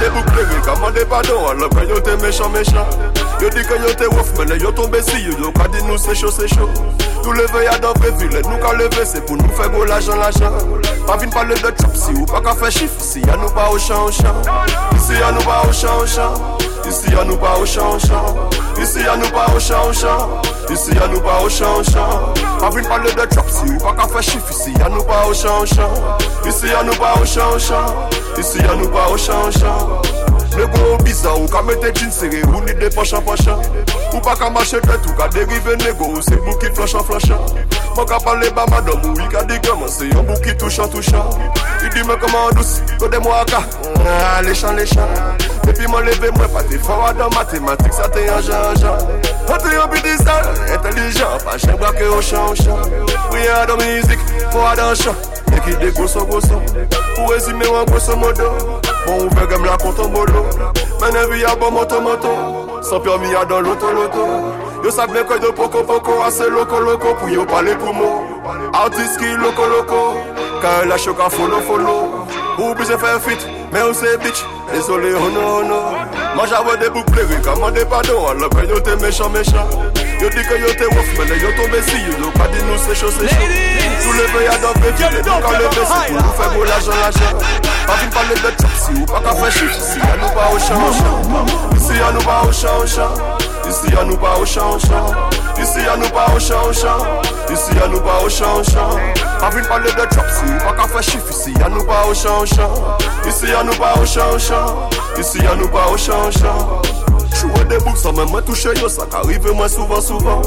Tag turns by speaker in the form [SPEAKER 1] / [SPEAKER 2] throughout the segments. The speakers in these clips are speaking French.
[SPEAKER 1] Des boucles, commandez pardon, alors quand yo t'es méchant, méchant. Yo dit que yo t'es ouf, mais yo tombé si yo, yo qu'a dit nous c'est chaud, c'est chaud. Nous lever y'a dans ville, nous qu'à lever, c'est pour nous faire gros l'argent, l'argent. Pas vine parler de chop si ou pas qu'à faire chiffre, si y'a nous pas au champ, au champ. Ici y'a nous pas au champ, au champ. Ici y'a nous pas au champ, champ. Ici y'a nous pas au champ, champ. Ici y'a nous pas au champ, champ. Pas vine parler de chop si ou pas qu'à faire chiffre, ici y'a nous pas au champ, champ. Ici y'a nous pas au champ, champ. Ici y'a nous pas au champ, champ. Le gros bizarre ou ka mette jean serré ou ni de poche en poche Ou pas qu'à marcher tête ou ka dérive négo c'est bouc qui flanche en flanche Moi qu'à parler bas madame ou il dit comment c'est un bouc qui touchant touchant Il dit mais comment douce, code moi à ah, les champs les champs Et puis moi levé moi pas t'es fort dans mathématiques ça t'est un genre genre. On t'est un petit sale, intelligent, pas chien braqué au champ au Rien dans musique, pour dans champ Et qui dégosso gosso Pour résumer en grosso modo Bon ouve gem la konton bolo. Men evi ya bon moto moto. San permi ya dan loto loto Yo sa blen koy de poko poko Ase loko loko pou yo pale pou mo Artist ki loko loko Ka e la choka folo folo besoin faire fit Mais on c'est bitch. Désolé oh non oh non. Moi j'avais des boucles Commandez pardon. Alors que yo t'es méchant méchant. Yo dit que yo t'es ouf Mais yo tombé si. Yo Pas dit nous c'est chaud c'est chaud Tout le pays à dans le Nous quand le c'est pour nous faire gros l'argent l'argent. Pas vite parler de chop si ou pas qu'à faire chiffre Ici y'a nous pas au champ au champ. Ici y'a nous pas au champ au champ Isi a nou pa ou chan chan Isi a nou pa ou chan chan Isi a nou pa ou chan chan Avin pale de trap si. Ou pa ka fe chif Isi a nou pa ou chan chan Isi a nou pa ou chan chan Isi a nou pa ou chan chan Chouwe de bouk sa men mwen touche yo. Sa ka rive mwen souvan souvan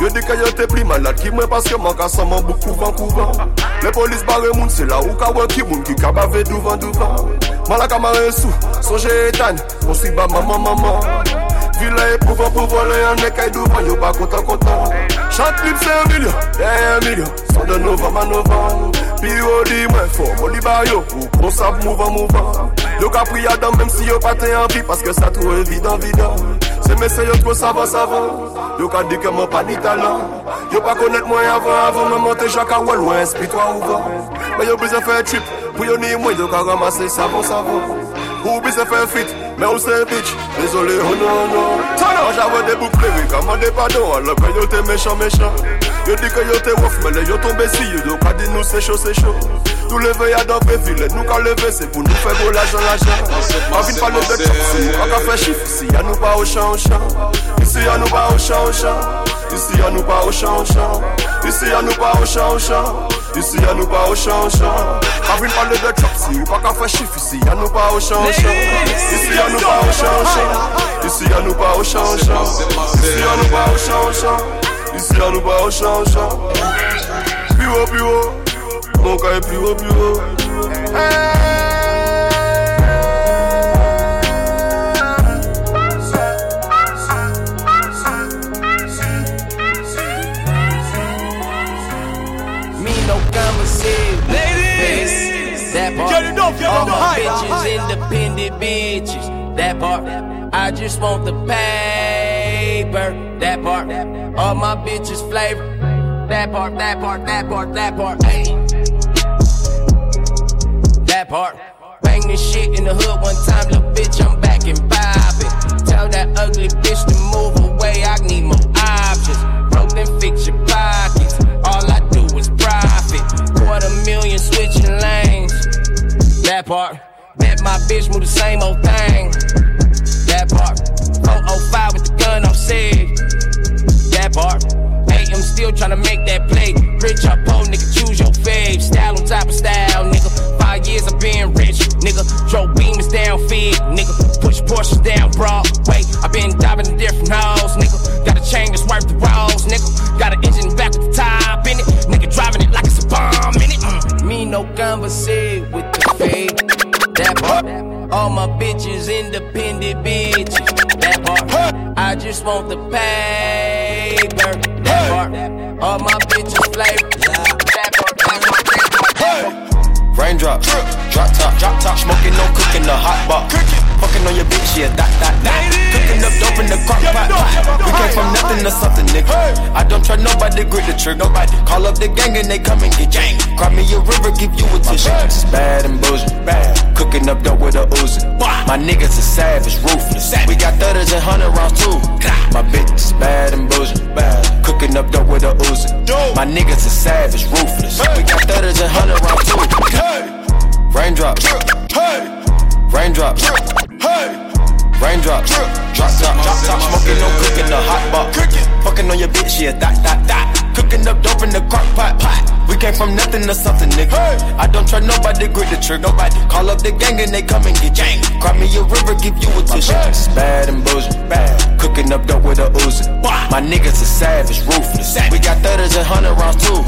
[SPEAKER 1] Yo di ke yo te pli malat ki mwen paske man ka sa man bouk kouvan kouvan Le polis bare moun se la ou ka wè ki moun ki ka bave douvan douvan Malaka mare sou, sonje etan, konsi ba maman maman. Vila e pouvan pouvan le yon ne kay douvan yo pa kontan kontan Chant lip se un milyon, den un milyon, son de novan man novan Pi yo di mwen fò, mo li ba yo, ou kon sav mouvan mouvan Yo ka pri adam même si yo pas te envie parce que ça trop évident évident C'est messieurs yo trop savant savant Yo ka dit que moi pas ni talent. Yo pas connaître moi avant avant. Me monter Jacques à loin esprit toi ouvert Mais yo besoin faire trip. Pour yo ni moi yo ka ramasser savon savon Ou bi se fè fit, mè ou se bitch Désolé, oh non, non An javè de bouk lirik, an man de padon An lòk yo te mechan, mechan Yo di ke yo te wof, mè le yo tombe si yo Do ka di nou se chou, se chou Nou leve ya dan pe vilet, nou kan leve Se pou nou fè go l'ajan, l'ajan An vin pa nou de chok, si nou ka fè chif Si ya nou pa ou chan, ou chan Isi ya nou pa ou chan, ou chan Isi ya nou pa ou chan, ou chan Isi ya nou pa ou chan, ou chan Ici y'a nous pas au au champ Envie de chop si nous pas faire chiffre Ici y'a nous pas au champ Ici y'a nous au champ Ici y'a nous pas au champ Ici y'a nous pas au champ Ici y'a nous pas au champ Plus haut plus haut Mon cas est plus haut plus haut
[SPEAKER 2] Ladies, that part.
[SPEAKER 3] Get it up, get it
[SPEAKER 2] All my bitches, independent bitches. That part. I just want the paper. That part. All my bitches flavor. That part, that part, that part, that part. Hey. That part. Bang this shit in the hood one time, little bitch, I'm back and vibing. Tell that ugly bitch to move away, I need more bitch move the same old thing. That part. 405 with the gun, I'm sick. That part. Hey, I'm still tryna make that play. Rich or poor, nigga, choose your fave. Style on top of style, nigga. Five years I've rich, nigga. Drove beamers down fig, nigga. Push Porsches down Broadway. Just want the paper. That part. All my bitches flavor. That part. That part. That.
[SPEAKER 4] Raindrop, drop top, drop top, smoking, no cooking, the hot box. Fucking on your bitch, yeah, that, that, that. Cooking up dope in the crock pot. We came from nothing to something, nigga. I don't try nobody, grip the trigger. Nobody call up the gang and they come and get gang. Cry me a river, give you a tissue. It's bad and bullshit, bad. Cooking up dope with a Uzi. My niggas are savage, ruthless. We got thudders and hundred rounds too. My bitch is bad and bullshit, bad. Cooking up dope with a Uzi. My niggas are savage, ruthless. We got thudders and hundred rounds too. Raindrops. Hey. Raindrops. Raindrops. Drop, drop, drop, top, smoking, no cooking, the hot box. pot. Fucking on your bitch, yeah, that, that, that. Cooking up dope in the crock pot, pot. We came from nothing to something, nigga. Hey. I don't try nobody, grip the trigger. Nobody call up the gang and they come and get gang. Cry me a river, give you a tissue. It's bad and bullshit, bad. Cooking up dope with a Uzi. My niggas are savage, ruthless. We got thudders and hundred rounds too.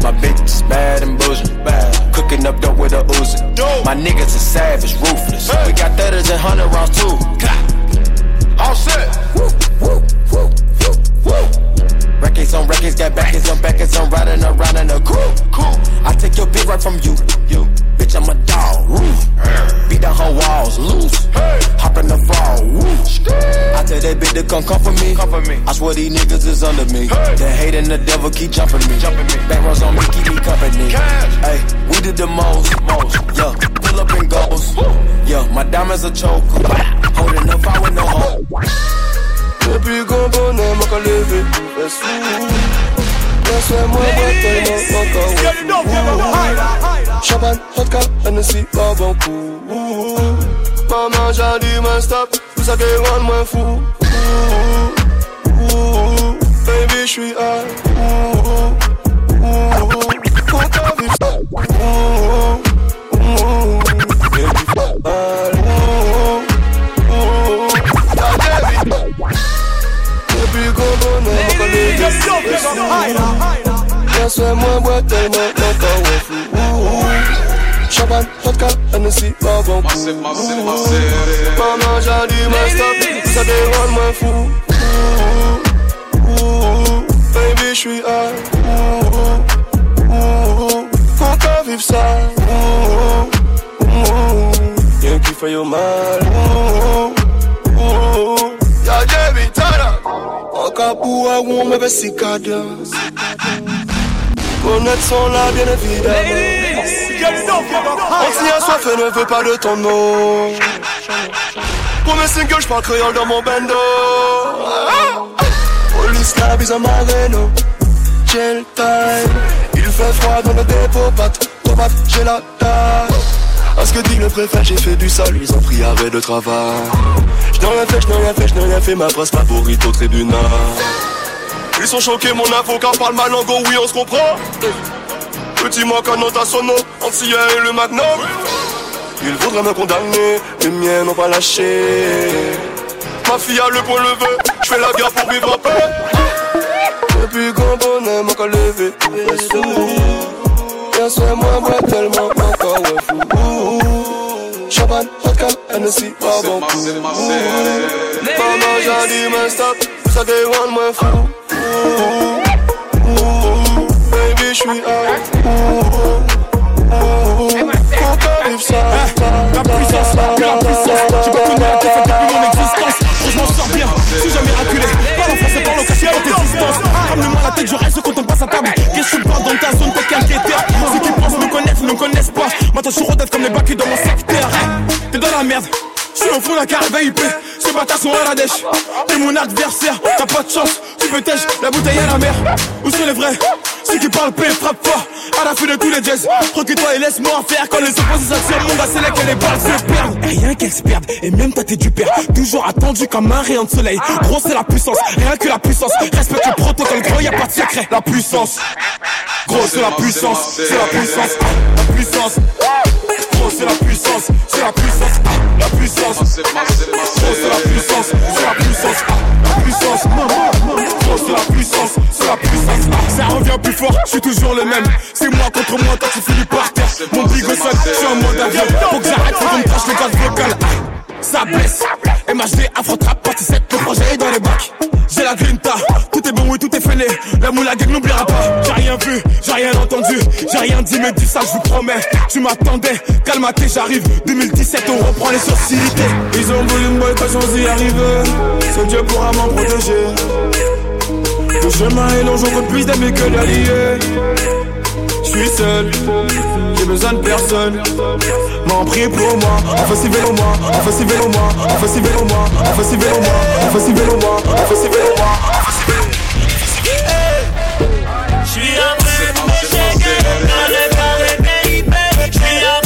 [SPEAKER 4] My bitch is bad and bullshit, bad. Cooking up dope with a Uzi. My niggas are savage, ruthless. We got thudders and hundred rounds too. All set. Woo, woo, woo, woo, woo. Records on records, got backers on backers, I'm riding around is under me. Hey. The hate and the devil keep jumping me. Jumping me. Back rows on me, keep me company. Hey, we did the most, most. Yeah, pull up and goes. Yeah, my diamonds are choke. Holding up, I with no hope.
[SPEAKER 1] Le plus grand bonhomme encore levé fait sous Laisse-moi boire tellement encore Champagne, vodka, Hennessy, pas bon coup Maman dit mais stop, tout ça qui rend moins fou j'suis high baby, je suis à Pour ta vie, Fais-moi boire tellement longtemps, Champagne, vodka, Hennessy, Maman, ma stop, ça dérange moins fou, Baby j'suis high Faut qu'on vive ça Rien qui fait mal Ya Javi, turn up Wakabua wume vesikada Honnêtes sont là bien évidemment. Anti assoiffé ne veut pas de ton nom. Pour mes singles j'parle créole dans mon bando bise à time Il fait froid dans le dépôt Pat, Tobat, j'ai la taille à ce que dit le préfet, j'ai fait du sale, ils ont pris arrêt de travail. J'n'ai rien fait, j'n'ai rien fait, j'n'ai rien fait, ma presse favorite au tribunal. Ils sont choqués, mon avocat parle ma langue, oh oui, on se comprend. Petit moi à son nom, Antilla et le Magnum. Ils voudraient me condamner, les miens n'ont pas lâché. Ma fille a le point levé, j'fais la guerre pour vivre en paix. Depuis qu'on bonnet, mon cas levé, Laisse-moi boire tellement mon corps est fou. Champagne, vodka, Hennessy, pas bon coup Maman j'ai dit mais stop, ça dérange moins fou. Baby j'suis high
[SPEAKER 5] suis rodette comme les bacs dans mon secteur. T'es dans la merde. Je suis au fond d'un carré IP, ces bâtards sont à la dèche. T'es mon adversaire, t'as pas de chance, tu peux tèche, la bouteille à la mer. Où sont les vrais? Ceux qui parlent paix, frappe fort, à la fin de tous les jazz Recule-toi et laisse-moi en faire. Quand les opposés s'attirent, mon gars c'est là que les balles se perdent. Et rien qu'elles se perdent, et même toi t'es du père. Toujours attendu comme un rayon de soleil. Gros c'est la puissance, rien que la puissance. Respecte le protocole, gros y'a pas de secret. La puissance. Gros c'est la puissance, c'est la puissance. La puissance Gros c'est la puissance, c'est la puissance La puissance c'est la puissance, c'est la puissance, la puissance. Oh, c'est la puissance, c'est la puissance. Ça revient plus fort, je suis toujours le même. C'est moi contre moi, toi tu finis par terre. Mon big son, je suis en mode avion. Faut que j'arrête, faut qu'on me crache le gaz vocal ça blesse. MHD, Afrotrap, partie 7, le projet est dans les bacs. J'ai la grinta, tout est bon,
[SPEAKER 6] oui, tout est freiné. La moula n'oubliera pas. J'ai rien vu, j'ai rien entendu, j'ai rien dit, mais dis ça, je vous promets. Tu m'attendais, calmaté, j'arrive. 2017, on reprend les sociétés.
[SPEAKER 7] Ils ont voulu me boycotter sans y arriver. Seul Dieu pourra m'en protéger. Le chemin est long, j'en compte plus d'amis que d'alliés suis seul. J'ai besoin de personne. M'en prie pour moi. Enfin si vélo moi. Si vélo moi. Si vélo moi. Enfin si vélo moi. Si vélo moi. Si vélo moi.
[SPEAKER 5] Enfin si moi. Un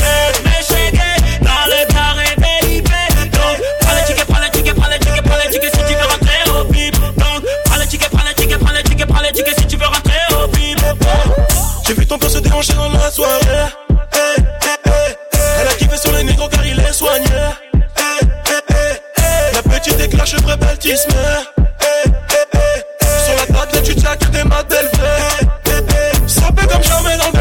[SPEAKER 6] J'ai vu ton corps se déhancher dans la soirée. Hey, hey, Elle a kiffé sur les négros car il est soigné. La petite déclare je vrai baptisme. Sur la table, tu tchak des
[SPEAKER 5] ma belle Ça paie comme jamais dans le